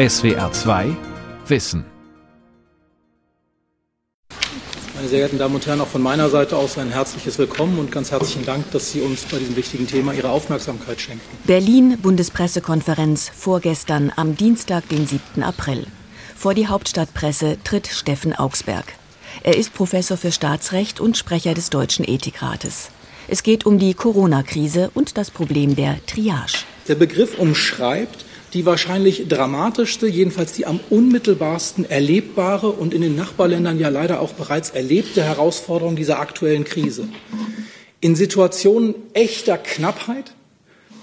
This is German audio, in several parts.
SWR 2 Wissen. Meine sehr geehrten Damen und Herren, auch von meiner Seite aus ein herzliches Willkommen und ganz herzlichen Dank, dass Sie uns bei diesem wichtigen Thema Ihre Aufmerksamkeit schenken. Berlin, Bundespressekonferenz, vorgestern am Dienstag, den 7. April. Vor die Hauptstadtpresse tritt Steffen Augsberg. Er ist Professor für Staatsrecht und Sprecher des Deutschen Ethikrates. Es geht um die Corona-Krise und das Problem der Triage. Der Begriff umschreibt die wahrscheinlich dramatischste, jedenfalls die am unmittelbarsten erlebbare und in den Nachbarländern ja leider auch bereits erlebte Herausforderung dieser aktuellen Krise. In Situationen echter Knappheit,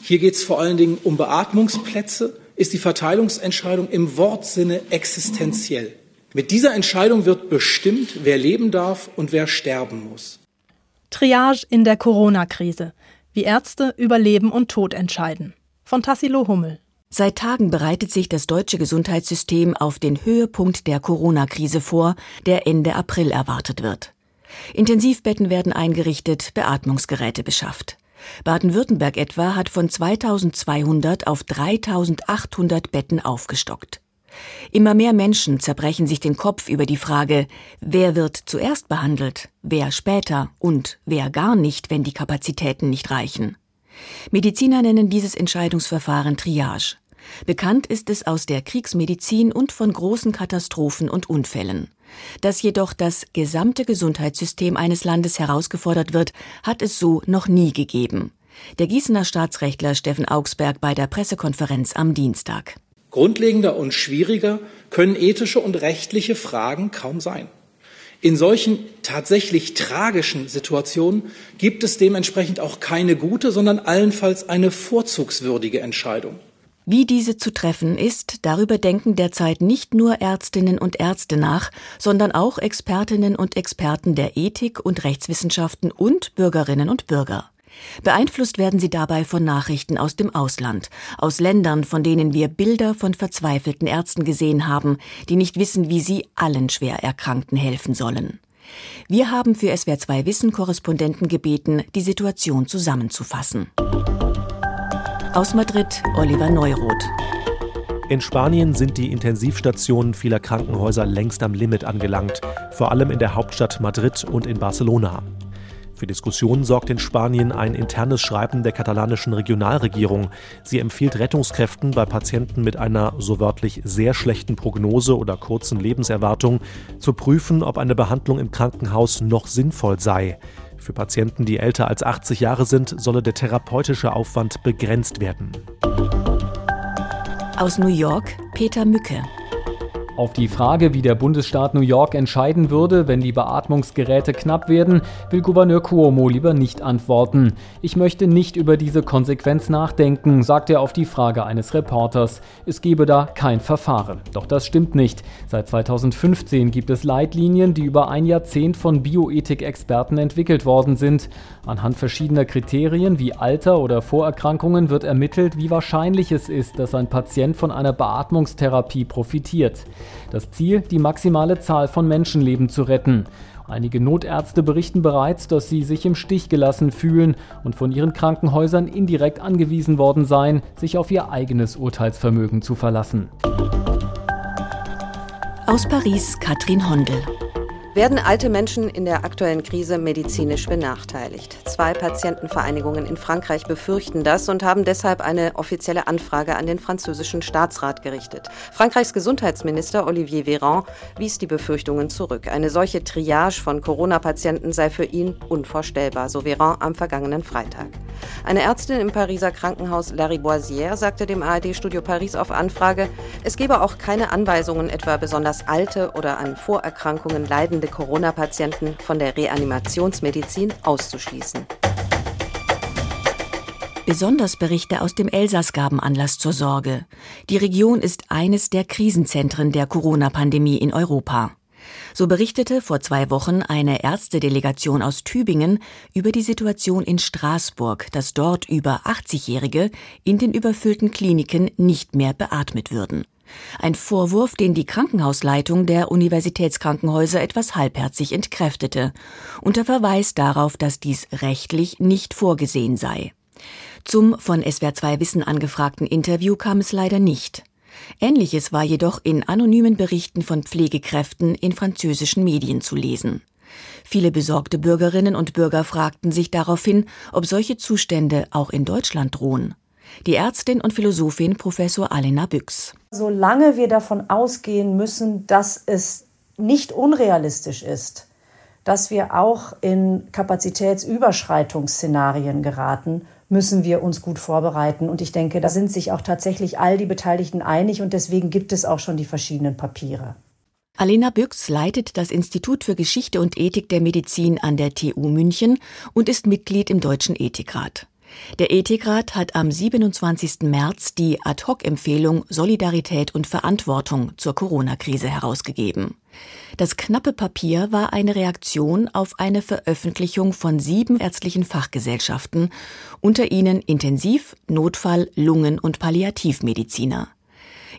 hier geht es vor allen Dingen um Beatmungsplätze, ist die Verteilungsentscheidung im Wortsinne existenziell. Mit dieser Entscheidung wird bestimmt, wer leben darf und wer sterben muss. Triage in der Corona-Krise. Wie Ärzte über Leben und Tod entscheiden. Von Tassilo Hummel. Seit Tagen bereitet sich das deutsche Gesundheitssystem auf den Höhepunkt der Corona-Krise vor, der Ende April erwartet wird. Intensivbetten werden eingerichtet, Beatmungsgeräte beschafft. Baden-Württemberg etwa hat von 2200 auf 3800 Betten aufgestockt. Immer mehr Menschen zerbrechen sich den Kopf über die Frage, wer wird zuerst behandelt, wer später und wer gar nicht, wenn die Kapazitäten nicht reichen. Mediziner nennen dieses Entscheidungsverfahren Triage. Bekannt ist es aus der Kriegsmedizin und von großen Katastrophen und Unfällen. Dass jedoch das gesamte Gesundheitssystem eines Landes herausgefordert wird, hat es so noch nie gegeben. Der Gießener Staatsrechtler Steffen Augsberg bei der Pressekonferenz am Dienstag. Grundlegender und schwieriger können ethische und rechtliche Fragen kaum sein. In solchen tatsächlich tragischen Situationen gibt es dementsprechend auch keine gute, sondern allenfalls eine vorzugswürdige Entscheidung. Wie diese zu treffen ist, darüber denken derzeit nicht nur Ärztinnen und Ärzte nach, sondern auch Expertinnen und Experten der Ethik und Rechtswissenschaften und Bürgerinnen und Bürger. Beeinflusst werden sie dabei von Nachrichten aus dem Ausland, aus Ländern, von denen wir Bilder von verzweifelten Ärzten gesehen haben, die nicht wissen, wie sie allen schwer Erkrankten helfen sollen. Wir haben für SWR2 Wissen Korrespondenten gebeten, die Situation zusammenzufassen. Aus Madrid Oliver Neuroth. In Spanien sind die Intensivstationen vieler Krankenhäuser längst am Limit angelangt, vor allem in der Hauptstadt Madrid und in Barcelona. Für Diskussionen sorgt in Spanien ein internes Schreiben der katalanischen Regionalregierung. Sie empfiehlt Rettungskräften bei Patienten mit einer so wörtlich sehr schlechten Prognose oder kurzen Lebenserwartung zu prüfen, ob eine Behandlung im Krankenhaus noch sinnvoll sei. Für Patienten, die älter als 80 Jahre sind, solle der therapeutische Aufwand begrenzt werden. Aus New York Peter Mücke. Auf die Frage, wie der Bundesstaat New York entscheiden würde, wenn die Beatmungsgeräte knapp werden, will Gouverneur Cuomo lieber nicht antworten. Ich möchte nicht über diese Konsequenz nachdenken, sagt er auf die Frage eines Reporters. Es gebe da kein Verfahren. Doch das stimmt nicht. Seit 2015 gibt es Leitlinien, die über ein Jahrzehnt von Bioethik-Experten entwickelt worden sind. Anhand verschiedener Kriterien wie Alter oder Vorerkrankungen wird ermittelt, wie wahrscheinlich es ist, dass ein Patient von einer Beatmungstherapie profitiert. Das Ziel, die maximale Zahl von Menschenleben zu retten. Einige Notärzte berichten bereits, dass sie sich im Stich gelassen fühlen und von ihren Krankenhäusern indirekt angewiesen worden seien, sich auf ihr eigenes Urteilsvermögen zu verlassen. Aus Paris Katrin Hondel. Werden alte Menschen in der aktuellen Krise medizinisch benachteiligt? Zwei Patientenvereinigungen in Frankreich befürchten das und haben deshalb eine offizielle Anfrage an den französischen Staatsrat gerichtet. Frankreichs Gesundheitsminister Olivier Véran wies die Befürchtungen zurück. Eine solche Triage von Corona-Patienten sei für ihn unvorstellbar, so Véran am vergangenen Freitag. Eine Ärztin im Pariser Krankenhaus Lariboisière sagte dem ARD-Studio Paris auf Anfrage, es gebe auch keine Anweisungen, etwa besonders alte oder an Vorerkrankungen leidende leidende Corona-Patienten von der Reanimationsmedizin auszuschließen. Besonders Berichte aus dem Elsass gaben Anlass zur Sorge. Die Region ist eines der Krisenzentren der Corona-Pandemie in Europa. So berichtete vor zwei Wochen eine Ärztedelegation aus Tübingen über die Situation in Straßburg, dass dort über 80-Jährige in den überfüllten Kliniken nicht mehr beatmet würden. Ein Vorwurf, den die Krankenhausleitung der Universitätskrankenhäuser etwas halbherzig entkräftete, unter Verweis darauf, dass dies rechtlich nicht vorgesehen sei. Zum von SWR2 Wissen angefragten Interview kam es leider nicht. Ähnliches war jedoch in anonymen Berichten von Pflegekräften in französischen Medien zu lesen. Viele besorgte Bürgerinnen und Bürger fragten sich daraufhin, ob solche Zustände auch in Deutschland drohen. Die Ärztin und Philosophin Professor Alena Büchs. Solange wir davon ausgehen müssen, dass es nicht unrealistisch ist, dass wir auch in Kapazitätsüberschreitungsszenarien geraten, müssen wir uns gut vorbereiten. Und ich denke, da sind sich auch tatsächlich all die Beteiligten einig und deswegen gibt es auch schon die verschiedenen Papiere. Alena Büchs leitet das Institut für Geschichte und Ethik der Medizin an der TU München und ist Mitglied im Deutschen Ethikrat. Der Ethikrat hat am 27. März die Ad-hoc-Empfehlung Solidarität und Verantwortung zur Corona-Krise herausgegeben. Das knappe Papier war eine Reaktion auf eine Veröffentlichung von sieben ärztlichen Fachgesellschaften, unter ihnen Intensiv-, Notfall-, Lungen- und Palliativmediziner.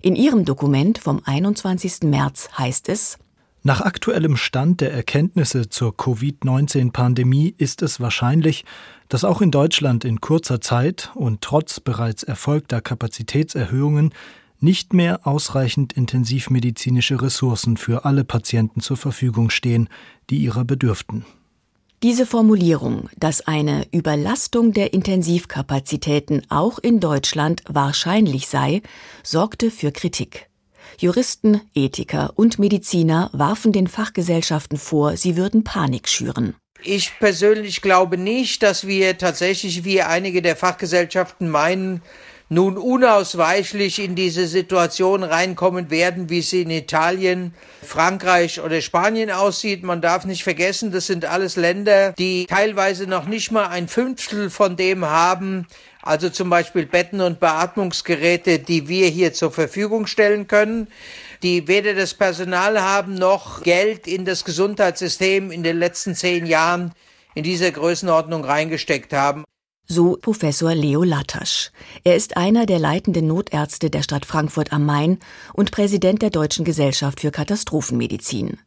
In ihrem Dokument vom 21. März heißt es, nach aktuellem Stand der Erkenntnisse zur Covid-19-Pandemie ist es wahrscheinlich, dass auch in Deutschland in kurzer Zeit und trotz bereits erfolgter Kapazitätserhöhungen nicht mehr ausreichend intensivmedizinische Ressourcen für alle Patienten zur Verfügung stehen, die ihrer bedürften. Diese Formulierung, dass eine Überlastung der Intensivkapazitäten auch in Deutschland wahrscheinlich sei, sorgte für Kritik. Juristen, Ethiker und Mediziner warfen den Fachgesellschaften vor, sie würden Panik schüren. Ich persönlich glaube nicht, dass wir tatsächlich, wie einige der Fachgesellschaften meinen, nun unausweichlich in diese Situation reinkommen werden, wie sie in Italien, Frankreich oder Spanien aussieht. Man darf nicht vergessen, das sind alles Länder, die teilweise noch nicht mal ein Fünftel von dem haben, also zum Beispiel Betten und Beatmungsgeräte, die wir hier zur Verfügung stellen können, die weder das Personal haben noch Geld in das Gesundheitssystem in den letzten zehn Jahren in dieser Größenordnung reingesteckt haben. So Professor Leo Latasch. Er ist einer der leitenden Notärzte der Stadt Frankfurt am Main und Präsident der Deutschen Gesellschaft für Katastrophenmedizin.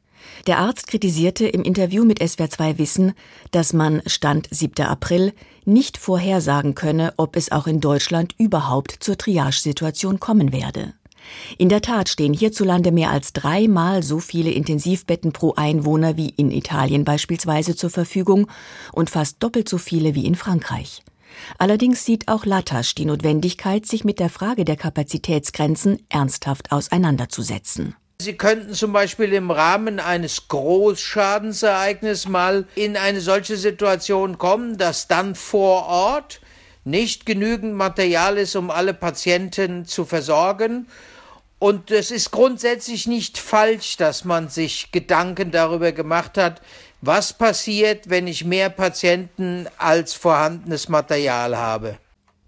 Der Arzt kritisierte im Interview mit SWR2 Wissen, dass man Stand 7. April nicht vorhersagen könne, ob es auch in Deutschland überhaupt zur Triage-Situation kommen werde. In der Tat stehen hierzulande mehr als dreimal so viele Intensivbetten pro Einwohner wie in Italien beispielsweise zur Verfügung und fast doppelt so viele wie in Frankreich. Allerdings sieht auch Latasch die Notwendigkeit, sich mit der Frage der Kapazitätsgrenzen ernsthaft auseinanderzusetzen. Sie könnten zum Beispiel im Rahmen eines Großschadensereignisses mal in eine solche Situation kommen, dass dann vor Ort nicht genügend Material ist, um alle Patienten zu versorgen. Und es ist grundsätzlich nicht falsch, dass man sich Gedanken darüber gemacht hat, was passiert, wenn ich mehr Patienten als vorhandenes Material habe.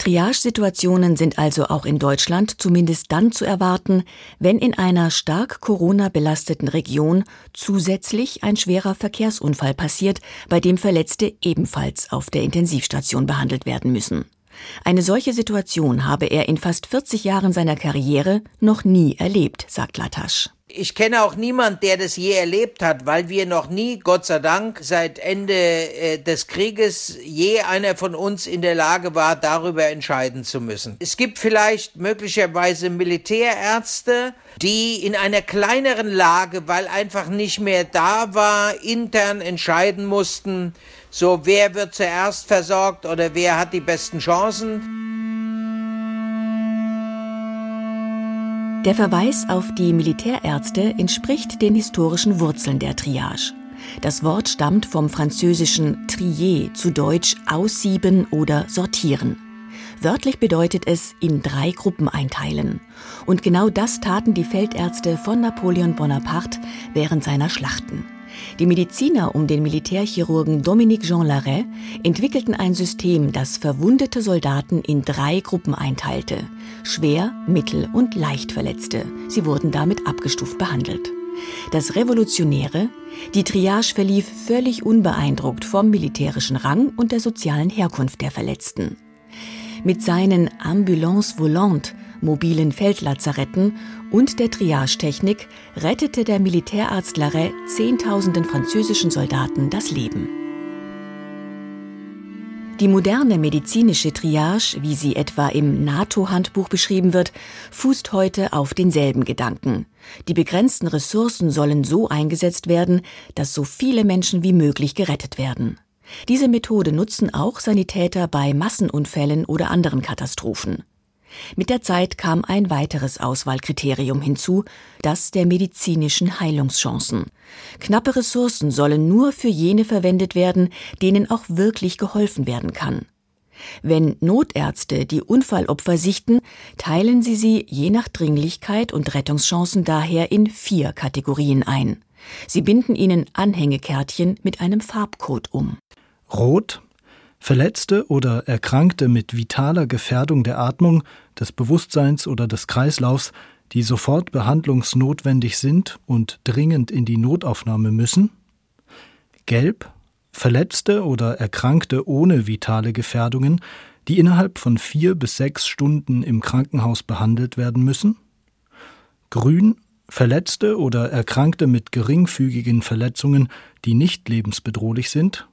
Triage-Situationen sind also auch in Deutschland zumindest dann zu erwarten, wenn in einer stark Corona-belasteten Region zusätzlich ein schwerer Verkehrsunfall passiert, bei dem Verletzte ebenfalls auf der Intensivstation behandelt werden müssen. Eine solche Situation habe er in fast 40 Jahren seiner Karriere noch nie erlebt, sagt Latasch. Ich kenne auch niemand, der das je erlebt hat, weil wir noch nie, Gott sei Dank, seit Ende äh, des Krieges je einer von uns in der Lage war, darüber entscheiden zu müssen. Es gibt vielleicht möglicherweise Militärärzte, die in einer kleineren Lage, weil einfach nicht mehr da war, intern entscheiden mussten, so wer wird zuerst versorgt oder wer hat die besten Chancen. Der Verweis auf die Militärärzte entspricht den historischen Wurzeln der Triage. Das Wort stammt vom französischen trier, zu Deutsch aussieben oder sortieren. Wörtlich bedeutet es in drei Gruppen einteilen. Und genau das taten die Feldärzte von Napoleon Bonaparte während seiner Schlachten. Die Mediziner um den Militärchirurgen Dominique Jean Larrey entwickelten ein System, das verwundete Soldaten in drei Gruppen einteilte. Schwer, mittel und leicht Verletzte. Sie wurden damit abgestuft behandelt. Das Revolutionäre, die Triage verlief völlig unbeeindruckt vom militärischen Rang und der sozialen Herkunft der Verletzten. Mit seinen Ambulance Volante mobilen Feldlazaretten und der Triage-Technik rettete der Militärarzt Larrey Zehntausenden französischen Soldaten das Leben. Die moderne medizinische Triage, wie sie etwa im NATO-Handbuch beschrieben wird, fußt heute auf denselben Gedanken. Die begrenzten Ressourcen sollen so eingesetzt werden, dass so viele Menschen wie möglich gerettet werden. Diese Methode nutzen auch Sanitäter bei Massenunfällen oder anderen Katastrophen. Mit der Zeit kam ein weiteres Auswahlkriterium hinzu, das der medizinischen Heilungschancen. Knappe Ressourcen sollen nur für jene verwendet werden, denen auch wirklich geholfen werden kann. Wenn Notärzte die Unfallopfer sichten, teilen sie sie je nach Dringlichkeit und Rettungschancen daher in vier Kategorien ein. Sie binden ihnen Anhängekärtchen mit einem Farbcode um. Rot Verletzte oder Erkrankte mit vitaler Gefährdung der Atmung, des Bewusstseins oder des Kreislaufs, die sofort behandlungsnotwendig sind und dringend in die Notaufnahme müssen. Gelb Verletzte oder Erkrankte ohne vitale Gefährdungen, die innerhalb von vier bis sechs Stunden im Krankenhaus behandelt werden müssen. Grün Verletzte oder Erkrankte mit geringfügigen Verletzungen, die nicht lebensbedrohlich sind.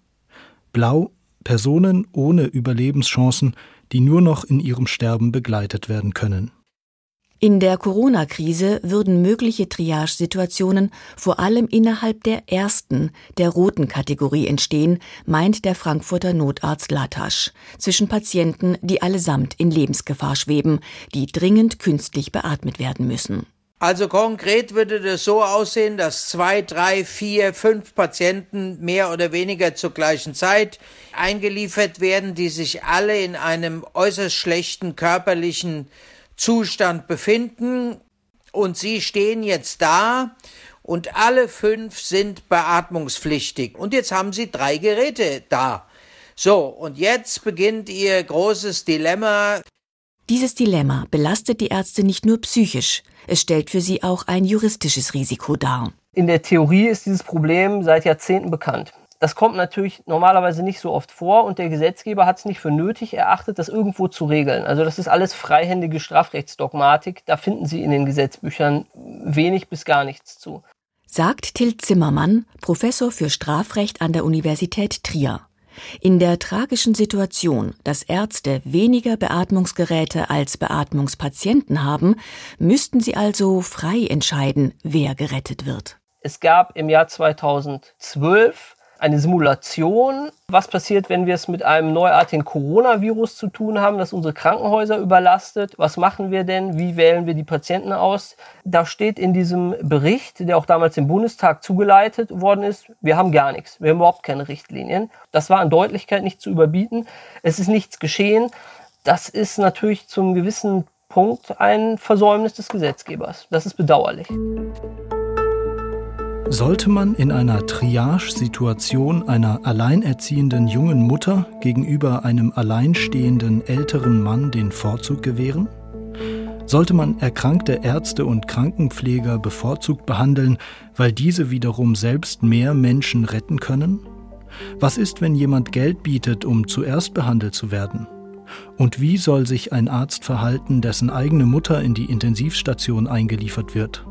Blau Personen ohne Überlebenschancen, die nur noch in ihrem Sterben begleitet werden können. In der Corona-Krise würden mögliche Triage-Situationen vor allem innerhalb der ersten, der roten Kategorie entstehen, meint der Frankfurter Notarzt Latasch, zwischen Patienten, die allesamt in Lebensgefahr schweben, die dringend künstlich beatmet werden müssen. Also konkret würde das so aussehen, dass zwei, drei, vier, fünf Patienten mehr oder weniger zur gleichen Zeit eingeliefert werden, die sich alle in einem äußerst schlechten körperlichen Zustand befinden. Und sie stehen jetzt da und alle fünf sind beatmungspflichtig. Und jetzt haben sie drei Geräte da. So, und jetzt beginnt ihr großes Dilemma. Dieses Dilemma belastet die Ärzte nicht nur psychisch, es stellt für sie auch ein juristisches Risiko dar. In der Theorie ist dieses Problem seit Jahrzehnten bekannt. Das kommt natürlich normalerweise nicht so oft vor und der Gesetzgeber hat es nicht für nötig erachtet, das irgendwo zu regeln. Also das ist alles freihändige Strafrechtsdogmatik. Da finden Sie in den Gesetzbüchern wenig bis gar nichts zu. Sagt Till Zimmermann, Professor für Strafrecht an der Universität Trier. In der tragischen Situation, dass Ärzte weniger Beatmungsgeräte als Beatmungspatienten haben, müssten sie also frei entscheiden, wer gerettet wird. Es gab im Jahr 2012 eine Simulation, was passiert, wenn wir es mit einem neuartigen Coronavirus zu tun haben, das unsere Krankenhäuser überlastet. Was machen wir denn? Wie wählen wir die Patienten aus? Da steht in diesem Bericht, der auch damals im Bundestag zugeleitet worden ist, wir haben gar nichts. Wir haben überhaupt keine Richtlinien. Das war an Deutlichkeit nicht zu überbieten. Es ist nichts geschehen. Das ist natürlich zum gewissen Punkt ein Versäumnis des Gesetzgebers. Das ist bedauerlich. Sollte man in einer Triage-Situation einer alleinerziehenden jungen Mutter gegenüber einem alleinstehenden älteren Mann den Vorzug gewähren? Sollte man erkrankte Ärzte und Krankenpfleger bevorzugt behandeln, weil diese wiederum selbst mehr Menschen retten können? Was ist, wenn jemand Geld bietet, um zuerst behandelt zu werden? Und wie soll sich ein Arzt verhalten, dessen eigene Mutter in die Intensivstation eingeliefert wird?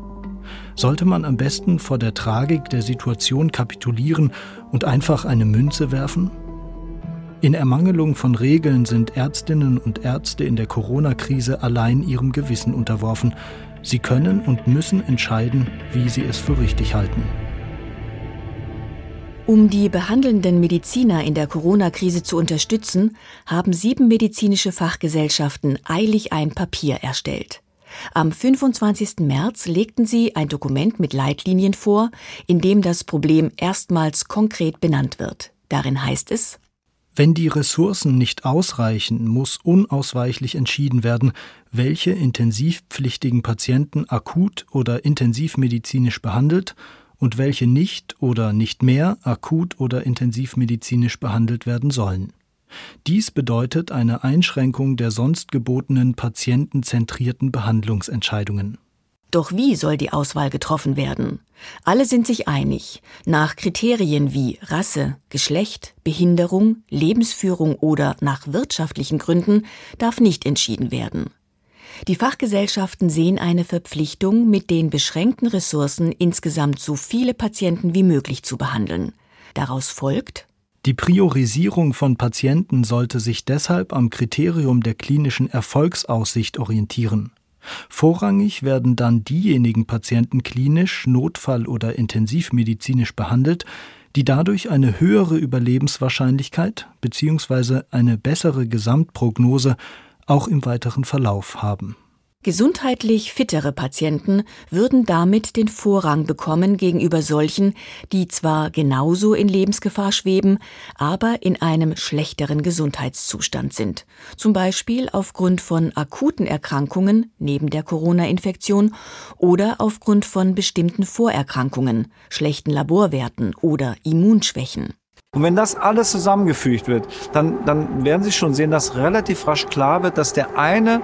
Sollte man am besten vor der Tragik der Situation kapitulieren und einfach eine Münze werfen? In Ermangelung von Regeln sind Ärztinnen und Ärzte in der Corona-Krise allein ihrem Gewissen unterworfen. Sie können und müssen entscheiden, wie sie es für richtig halten. Um die behandelnden Mediziner in der Corona-Krise zu unterstützen, haben sieben medizinische Fachgesellschaften eilig ein Papier erstellt. Am 25. März legten sie ein Dokument mit Leitlinien vor, in dem das Problem erstmals konkret benannt wird. Darin heißt es Wenn die Ressourcen nicht ausreichen, muss unausweichlich entschieden werden, welche intensivpflichtigen Patienten akut oder intensivmedizinisch behandelt und welche nicht oder nicht mehr akut oder intensivmedizinisch behandelt werden sollen. Dies bedeutet eine Einschränkung der sonst gebotenen patientenzentrierten Behandlungsentscheidungen. Doch wie soll die Auswahl getroffen werden? Alle sind sich einig, nach Kriterien wie Rasse, Geschlecht, Behinderung, Lebensführung oder nach wirtschaftlichen Gründen darf nicht entschieden werden. Die Fachgesellschaften sehen eine Verpflichtung, mit den beschränkten Ressourcen insgesamt so viele Patienten wie möglich zu behandeln. Daraus folgt, Die Priorisierung von Patienten sollte sich deshalb am Kriterium der klinischen Erfolgsaussicht orientieren. Vorrangig werden dann diejenigen Patienten klinisch, notfall- oder intensivmedizinisch behandelt, die dadurch eine höhere Überlebenswahrscheinlichkeit bzw. eine bessere Gesamtprognose auch im weiteren Verlauf haben. Gesundheitlich fittere Patienten würden damit den Vorrang bekommen gegenüber solchen, die zwar genauso in Lebensgefahr schweben, aber in einem schlechteren Gesundheitszustand sind, zum Beispiel aufgrund von akuten Erkrankungen neben der Corona-Infektion oder aufgrund von bestimmten Vorerkrankungen, schlechten Laborwerten oder Immunschwächen. Und wenn das alles zusammengefügt wird, dann, dann werden Sie schon sehen, dass relativ rasch klar wird, dass der eine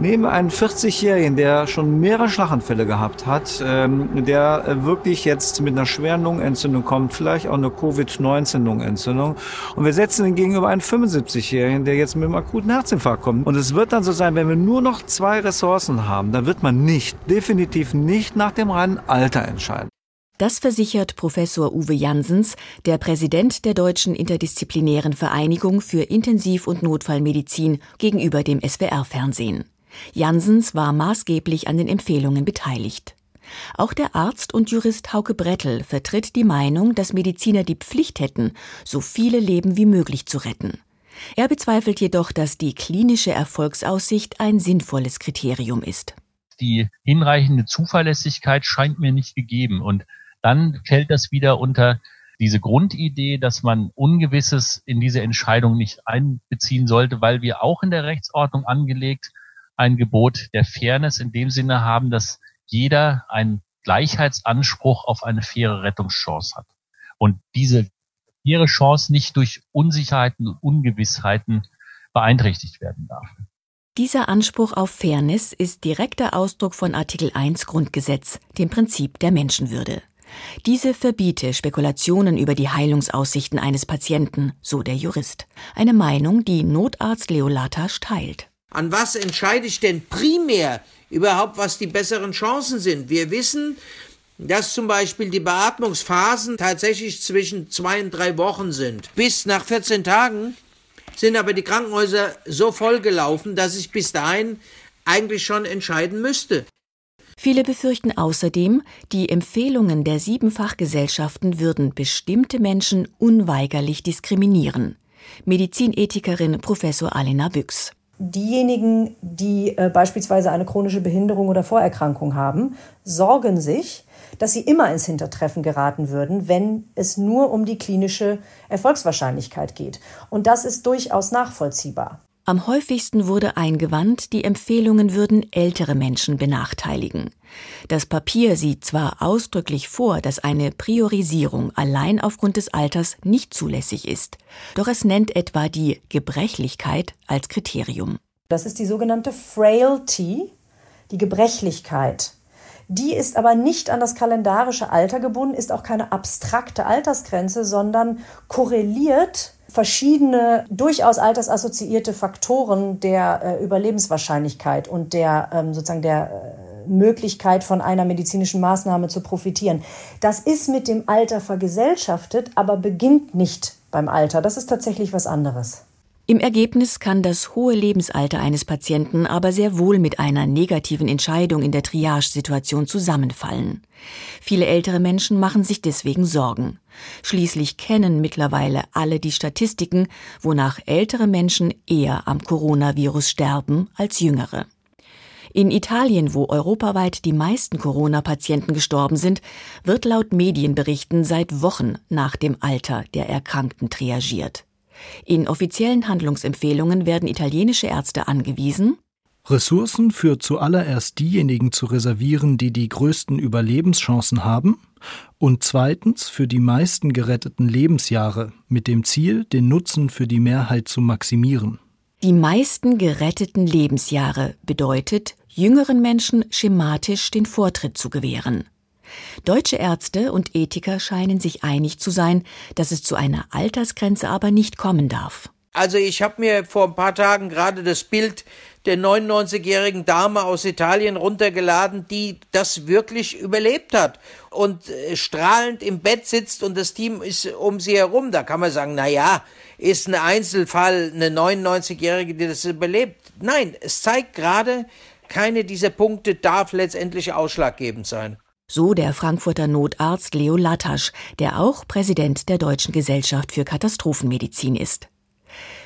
Neben einem 40-Jährigen, der schon mehrere Schlaganfälle gehabt hat, ähm, der äh, wirklich jetzt mit einer schweren Lungenentzündung kommt, vielleicht auch eine Covid-19-Lungenentzündung. Und wir setzen ihn gegenüber einem 75-Jährigen, der jetzt mit einem akuten Herzinfarkt kommt. Und es wird dann so sein, wenn wir nur noch zwei Ressourcen haben, dann wird man nicht, definitiv nicht nach dem reinen Alter entscheiden. Das versichert Professor Uwe Jansens, der Präsident der Deutschen Interdisziplinären Vereinigung für Intensiv- und Notfallmedizin gegenüber dem SWR-Fernsehen. Jansens war maßgeblich an den Empfehlungen beteiligt. Auch der Arzt und Jurist Hauke Brettel vertritt die Meinung, dass Mediziner die Pflicht hätten, so viele Leben wie möglich zu retten. Er bezweifelt jedoch, dass die klinische Erfolgsaussicht ein sinnvolles Kriterium ist. Die hinreichende Zuverlässigkeit scheint mir nicht gegeben und dann fällt das wieder unter diese Grundidee, dass man Ungewisses in diese Entscheidung nicht einbeziehen sollte, weil wir auch in der Rechtsordnung angelegt ein Gebot der Fairness in dem Sinne haben, dass jeder einen Gleichheitsanspruch auf eine faire Rettungschance hat. Und diese faire Chance nicht durch Unsicherheiten und Ungewissheiten beeinträchtigt werden darf. Dieser Anspruch auf Fairness ist direkter Ausdruck von Artikel 1 Grundgesetz, dem Prinzip der Menschenwürde. Diese verbiete Spekulationen über die Heilungsaussichten eines Patienten, so der Jurist. Eine Meinung, die Notarzt Leo Latasch teilt. An was entscheide ich denn primär überhaupt, was die besseren Chancen sind? Wir wissen, dass zum Beispiel die Beatmungsphasen tatsächlich zwischen zwei und drei Wochen sind. Bis nach 14 Tagen sind aber die Krankenhäuser so vollgelaufen, dass ich bis dahin eigentlich schon entscheiden müsste. Viele befürchten außerdem, die Empfehlungen der sieben Fachgesellschaften würden bestimmte Menschen unweigerlich diskriminieren. Medizinethikerin Professor Alena Büchs diejenigen, die äh, beispielsweise eine chronische Behinderung oder Vorerkrankung haben, sorgen sich, dass sie immer ins Hintertreffen geraten würden, wenn es nur um die klinische Erfolgswahrscheinlichkeit geht. Und das ist durchaus nachvollziehbar. Am häufigsten wurde eingewandt, die Empfehlungen würden ältere Menschen benachteiligen. Das Papier sieht zwar ausdrücklich vor, dass eine Priorisierung allein aufgrund des Alters nicht zulässig ist, doch es nennt etwa die Gebrechlichkeit als Kriterium. Das ist die sogenannte Frailty, die Gebrechlichkeit. Die ist aber nicht an das kalendarische Alter gebunden, ist auch keine abstrakte Altersgrenze, sondern korreliert verschiedene durchaus altersassoziierte Faktoren der äh, Überlebenswahrscheinlichkeit und der ähm, sozusagen der äh, Möglichkeit von einer medizinischen Maßnahme zu profitieren. Das ist mit dem Alter vergesellschaftet, aber beginnt nicht beim Alter. Das ist tatsächlich was anderes. Im Ergebnis kann das hohe Lebensalter eines Patienten aber sehr wohl mit einer negativen Entscheidung in der Triage-Situation zusammenfallen. Viele ältere Menschen machen sich deswegen Sorgen. Schließlich kennen mittlerweile alle die Statistiken, wonach ältere Menschen eher am Coronavirus sterben als jüngere. In Italien, wo europaweit die meisten Corona-Patienten gestorben sind, wird laut Medienberichten seit Wochen nach dem Alter der Erkrankten triagiert. In offiziellen Handlungsempfehlungen werden italienische Ärzte angewiesen, Ressourcen für zuallererst diejenigen zu reservieren, die die größten Überlebenschancen haben, und zweitens für die meisten geretteten Lebensjahre mit dem Ziel, den Nutzen für die Mehrheit zu maximieren. Die meisten geretteten Lebensjahre bedeutet, jüngeren Menschen schematisch den Vortritt zu gewähren. Deutsche Ärzte und Ethiker scheinen sich einig zu sein, dass es zu einer Altersgrenze aber nicht kommen darf. Also ich habe mir vor ein paar Tagen gerade das Bild der 99-jährigen Dame aus Italien runtergeladen, die das wirklich überlebt hat und äh, strahlend im Bett sitzt und das Team ist um sie herum. Da kann man sagen, na ja, ist ein Einzelfall eine 99-jährige, die das überlebt. Nein, es zeigt gerade, keine dieser Punkte darf letztendlich ausschlaggebend sein. So der Frankfurter Notarzt Leo Latasch, der auch Präsident der Deutschen Gesellschaft für Katastrophenmedizin ist.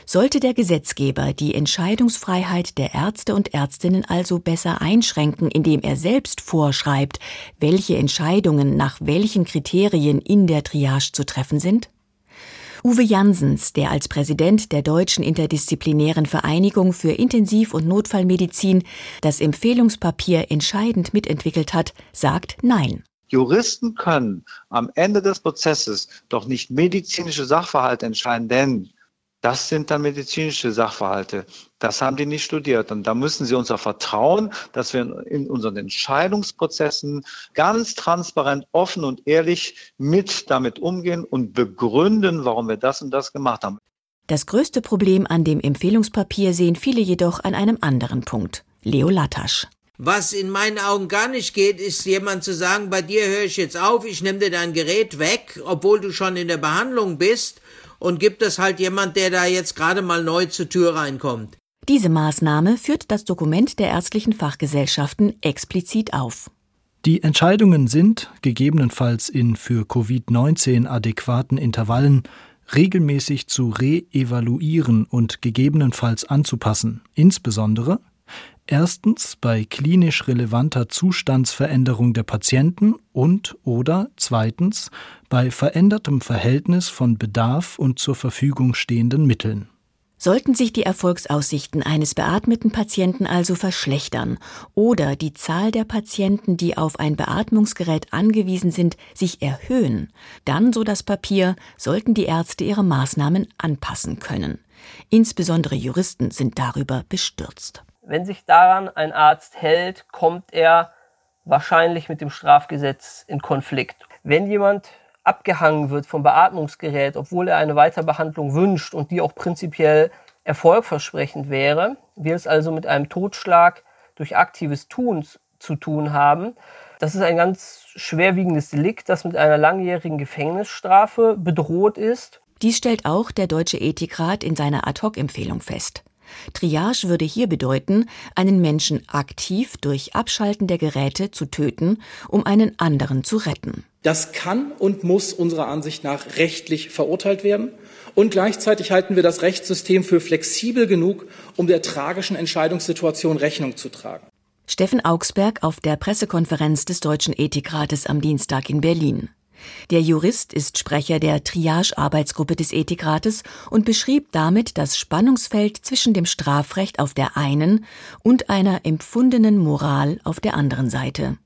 Sollte der Gesetzgeber die Entscheidungsfreiheit der Ärzte und Ärztinnen also besser einschränken, indem er selbst vorschreibt, welche Entscheidungen nach welchen Kriterien in der Triage zu treffen sind? Uwe Jansens, der als Präsident der Deutschen Interdisziplinären Vereinigung für Intensiv- und Notfallmedizin das Empfehlungspapier entscheidend mitentwickelt hat, sagt Nein. Juristen können am Ende des Prozesses doch nicht medizinische Sachverhalte entscheiden, denn das sind dann medizinische Sachverhalte. Das haben die nicht studiert. Und da müssen sie uns auch vertrauen, dass wir in unseren Entscheidungsprozessen ganz transparent, offen und ehrlich mit damit umgehen und begründen, warum wir das und das gemacht haben. Das größte Problem an dem Empfehlungspapier sehen viele jedoch an einem anderen Punkt. Leo Latasch. Was in meinen Augen gar nicht geht, ist jemand zu sagen, bei dir höre ich jetzt auf, ich nehme dir dein Gerät weg, obwohl du schon in der Behandlung bist und gibt es halt jemand, der da jetzt gerade mal neu zur Tür reinkommt. Diese Maßnahme führt das Dokument der ärztlichen Fachgesellschaften explizit auf. Die Entscheidungen sind, gegebenenfalls in für Covid-19 adäquaten Intervallen, regelmäßig zu re-evaluieren und gegebenenfalls anzupassen, insbesondere Erstens bei klinisch relevanter Zustandsveränderung der Patienten und oder zweitens bei verändertem Verhältnis von Bedarf und zur Verfügung stehenden Mitteln. Sollten sich die Erfolgsaussichten eines beatmeten Patienten also verschlechtern oder die Zahl der Patienten, die auf ein Beatmungsgerät angewiesen sind, sich erhöhen, dann, so das Papier, sollten die Ärzte ihre Maßnahmen anpassen können. Insbesondere Juristen sind darüber bestürzt. Wenn sich daran ein Arzt hält, kommt er wahrscheinlich mit dem Strafgesetz in Konflikt. Wenn jemand abgehangen wird vom Beatmungsgerät, obwohl er eine Weiterbehandlung wünscht und die auch prinzipiell erfolgversprechend wäre, wir es also mit einem Totschlag durch aktives Tun zu tun haben. Das ist ein ganz schwerwiegendes Delikt, das mit einer langjährigen Gefängnisstrafe bedroht ist. Dies stellt auch der Deutsche Ethikrat in seiner Ad-Hoc-Empfehlung fest. Triage würde hier bedeuten, einen Menschen aktiv durch Abschalten der Geräte zu töten, um einen anderen zu retten. Das kann und muss unserer Ansicht nach rechtlich verurteilt werden. Und gleichzeitig halten wir das Rechtssystem für flexibel genug, um der tragischen Entscheidungssituation Rechnung zu tragen. Steffen Augsberg auf der Pressekonferenz des Deutschen Ethikrates am Dienstag in Berlin. Der Jurist ist Sprecher der Triage-Arbeitsgruppe des Ethikrates und beschrieb damit das Spannungsfeld zwischen dem Strafrecht auf der einen und einer empfundenen Moral auf der anderen Seite.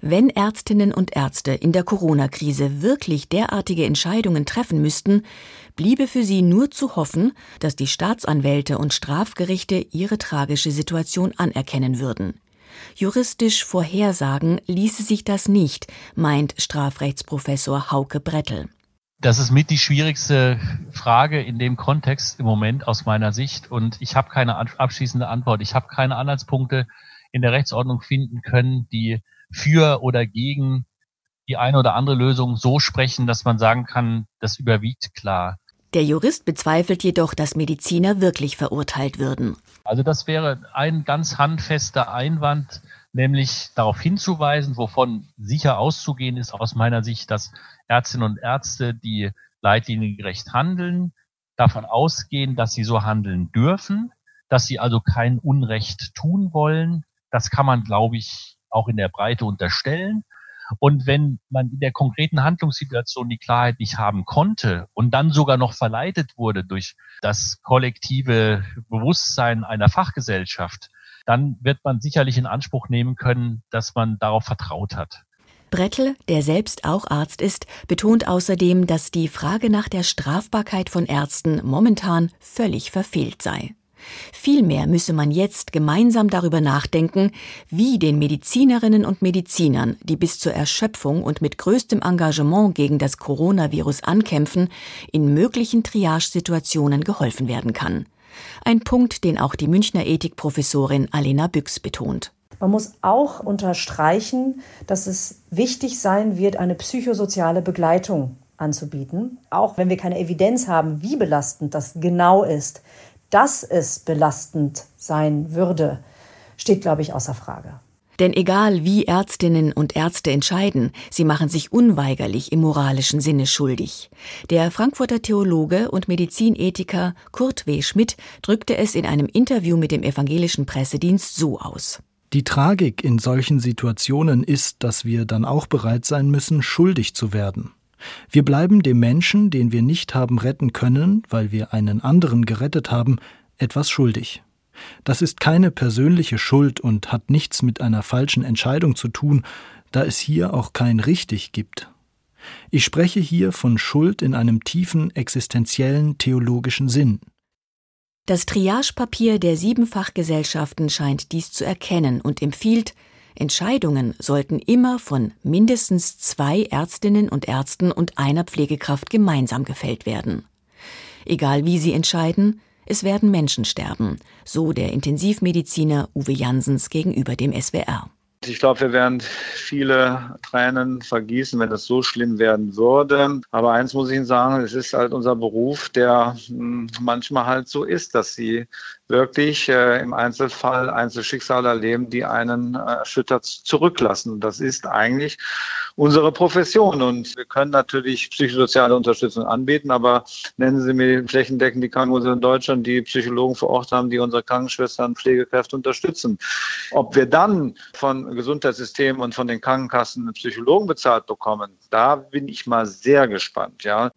Wenn Ärztinnen und Ärzte in der Corona-Krise wirklich derartige Entscheidungen treffen müssten, bliebe für sie nur zu hoffen, dass die Staatsanwälte und Strafgerichte ihre tragische Situation anerkennen würden. Juristisch vorhersagen ließe sich das nicht, meint Strafrechtsprofessor Hauke Brettel. Das ist mit die schwierigste Frage in dem Kontext im Moment aus meiner Sicht. Und ich habe keine abschließende Antwort. Ich habe keine Anhaltspunkte in der Rechtsordnung finden können, die für oder gegen die eine oder andere Lösung so sprechen, dass man sagen kann, das überwiegt klar. Der Jurist bezweifelt jedoch, dass Mediziner wirklich verurteilt würden. Also das wäre ein ganz handfester Einwand, nämlich darauf hinzuweisen, wovon sicher auszugehen ist aus meiner Sicht, dass Ärztinnen und Ärzte, die leitliniengerecht handeln, davon ausgehen, dass sie so handeln dürfen, dass sie also kein Unrecht tun wollen. Das kann man, glaube ich, auch in der Breite unterstellen. Und wenn man in der konkreten Handlungssituation die Klarheit nicht haben konnte und dann sogar noch verleitet wurde durch das kollektive Bewusstsein einer Fachgesellschaft, dann wird man sicherlich in Anspruch nehmen können, dass man darauf vertraut hat. Brettel, der selbst auch Arzt ist, betont außerdem, dass die Frage nach der Strafbarkeit von Ärzten momentan völlig verfehlt sei. Vielmehr müsse man jetzt gemeinsam darüber nachdenken, wie den Medizinerinnen und Medizinern, die bis zur Erschöpfung und mit größtem Engagement gegen das Coronavirus ankämpfen, in möglichen Triage-Situationen geholfen werden kann. Ein Punkt, den auch die Münchner Ethikprofessorin Alena Büchs betont. Man muss auch unterstreichen, dass es wichtig sein wird, eine psychosoziale Begleitung anzubieten. Auch wenn wir keine Evidenz haben, wie belastend das genau ist, dass es belastend sein würde, steht, glaube ich, außer Frage. Denn egal wie Ärztinnen und Ärzte entscheiden, sie machen sich unweigerlich im moralischen Sinne schuldig. Der Frankfurter Theologe und Medizinethiker Kurt W. Schmidt drückte es in einem Interview mit dem evangelischen Pressedienst so aus. Die Tragik in solchen Situationen ist, dass wir dann auch bereit sein müssen, schuldig zu werden. Wir bleiben dem Menschen, den wir nicht haben retten können, weil wir einen anderen gerettet haben, etwas schuldig. Das ist keine persönliche Schuld und hat nichts mit einer falschen Entscheidung zu tun, da es hier auch kein richtig gibt. Ich spreche hier von Schuld in einem tiefen existenziellen theologischen Sinn. Das Triagepapier der Siebenfachgesellschaften scheint dies zu erkennen und empfiehlt, Entscheidungen sollten immer von mindestens zwei Ärztinnen und Ärzten und einer Pflegekraft gemeinsam gefällt werden. Egal wie sie entscheiden, es werden Menschen sterben, so der Intensivmediziner Uwe Jansens gegenüber dem SWR. Ich glaube, wir werden viele Tränen vergießen, wenn es so schlimm werden würde. Aber eins muss ich Ihnen sagen, es ist halt unser Beruf, der hm, manchmal halt so ist, dass Sie wirklich äh, im Einzelfall Einzelschicksale erleben, die einen äh, erschüttert zurücklassen. Das ist eigentlich unsere Profession. Und wir können natürlich psychosoziale Unterstützung anbieten, aber nennen Sie mir flächendeckend die Krankenhäuser in Deutschland, die Psychologen vor Ort haben, die unsere Krankenschwestern, Pflegekräfte unterstützen. Ob wir dann von Gesundheitssystemen und von den Krankenkassen Psychologen bezahlt bekommen, da bin ich mal sehr gespannt, ja.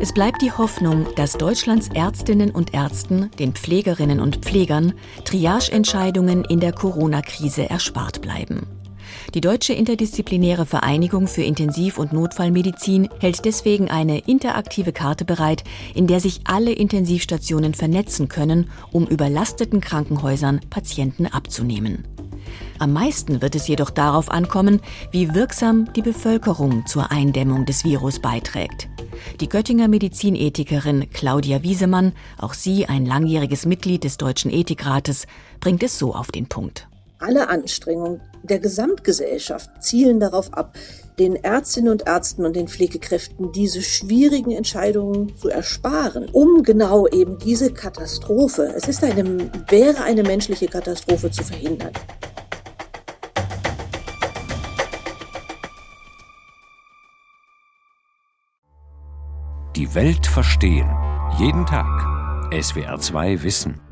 Es bleibt die Hoffnung, dass Deutschlands Ärztinnen und Ärzten, den Pflegerinnen und Pflegern Triageentscheidungen in der Corona-Krise erspart bleiben. Die Deutsche Interdisziplinäre Vereinigung für Intensiv- und Notfallmedizin hält deswegen eine interaktive Karte bereit, in der sich alle Intensivstationen vernetzen können, um überlasteten Krankenhäusern Patienten abzunehmen. Am meisten wird es jedoch darauf ankommen, wie wirksam die Bevölkerung zur Eindämmung des Virus beiträgt. Die Göttinger Medizinethikerin Claudia Wiesemann, auch sie ein langjähriges Mitglied des Deutschen Ethikrates, bringt es so auf den Punkt. Alle Anstrengungen der Gesamtgesellschaft zielen darauf ab, den Ärztinnen und Ärzten und den Pflegekräften diese schwierigen Entscheidungen zu ersparen, um genau eben diese Katastrophe, es ist eine, wäre eine menschliche Katastrophe zu verhindern. Die Welt verstehen. Jeden Tag. SWR2 Wissen.